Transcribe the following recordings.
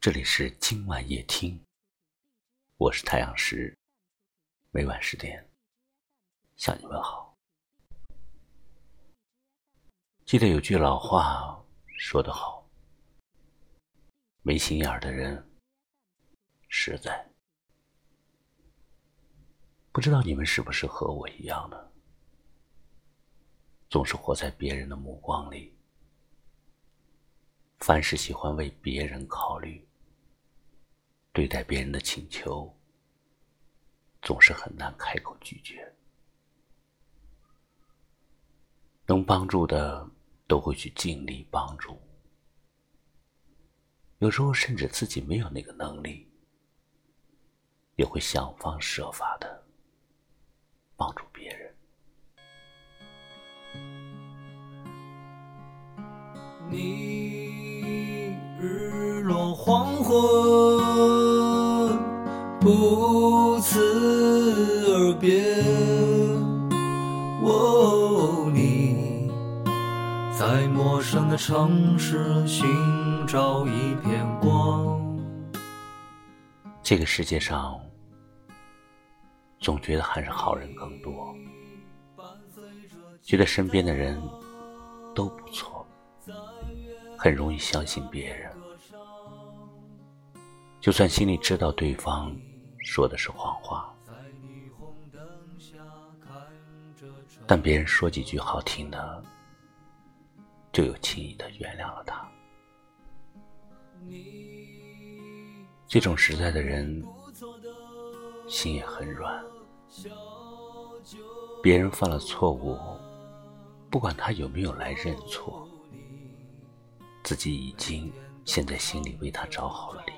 这里是今晚夜听，我是太阳石，每晚十点向你问好。记得有句老话说得好：“没心眼儿的人实在。”不知道你们是不是和我一样呢？总是活在别人的目光里，凡事喜欢为别人考虑。对待别人的请求，总是很难开口拒绝。能帮助的都会去尽力帮助，有时候甚至自己没有那个能力，也会想方设法的帮助别人。你日落黄昏。不辞而别，哦，你在陌生的城市寻找一片光。这个世界上，总觉得还是好人更多，觉得身边的人都不错，很容易相信别人，就算心里知道对方。说的是谎话，但别人说几句好听的，就有轻易的原谅了他。这种实在的人，心也很软。别人犯了错误，不管他有没有来认错，自己已经先在心里为他找好了理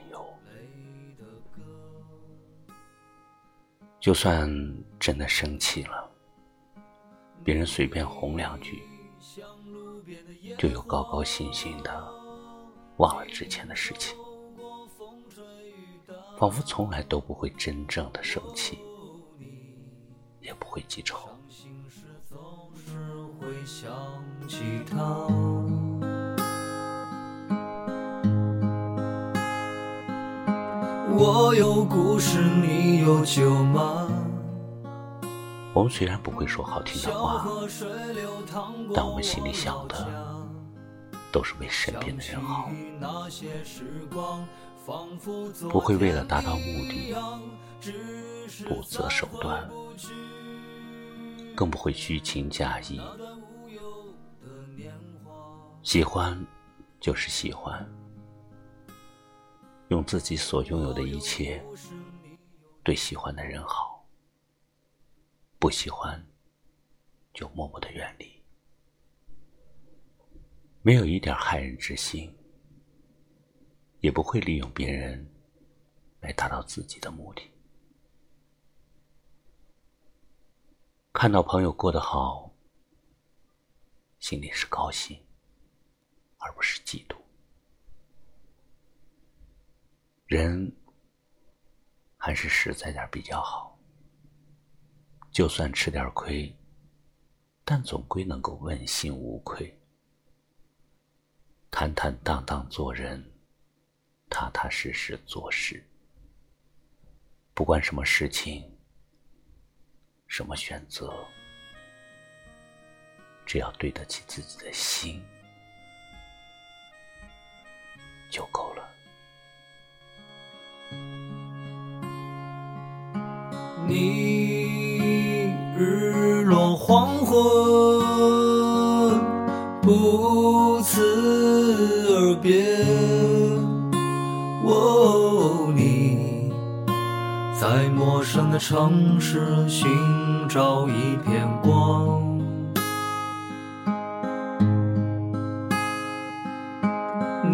就算真的生气了，别人随便哄两句，就又高高兴兴的忘了之前的事情，仿佛从来都不会真正的生气，也不会记仇。我有故事，你有酒吗？我们虽然不会说好听的话，但我们心里想的都是为身边的人好，不会为了达到目的不择手段，更不会虚情假意。喜欢就是喜欢。用自己所拥有的一切对喜欢的人好，不喜欢就默默的远离，没有一点害人之心，也不会利用别人来达到自己的目的。看到朋友过得好，心里是高兴，而不是嫉妒。人还是实在点比较好，就算吃点亏，但总归能够问心无愧，坦坦荡荡做人，踏踏实实做事。不管什么事情，什么选择，只要对得起自己的心，就够你日落黄昏，不辞而别。哦，你在陌生的城市寻找一片光。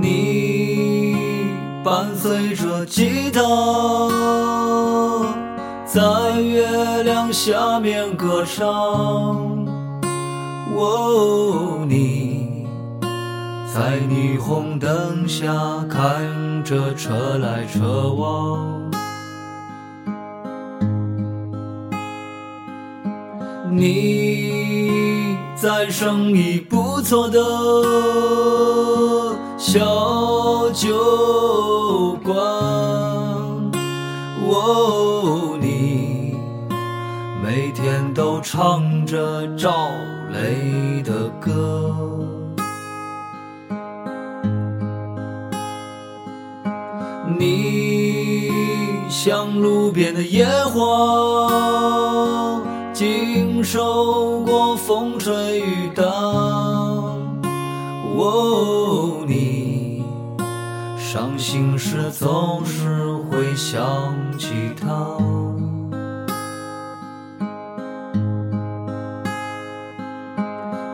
你伴随着吉他。在月亮下面歌唱，哦，你在霓虹灯下看着车来车往，你在生意不错的小唱着赵雷的歌。你像路边的野花，经受过风吹雨打。哦，你伤心时总是会想起他。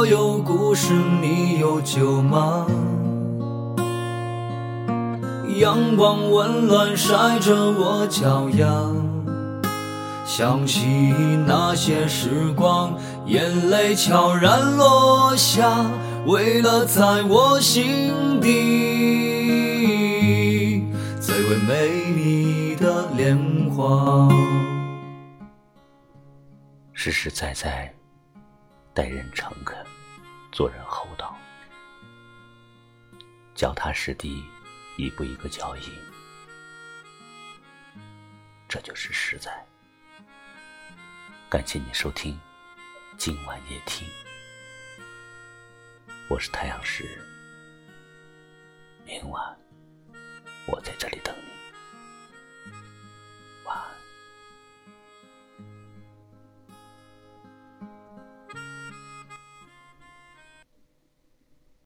我有故事，你有酒吗？阳光温暖晒着我脚丫，想起那些时光，眼泪悄然落下，为了在我心底最为美丽的莲花。实实在在。待人诚恳，做人厚道，脚踏实地，一步一个脚印，这就是实在。感谢你收听今晚夜听，我是太阳石，明晚我在这里等。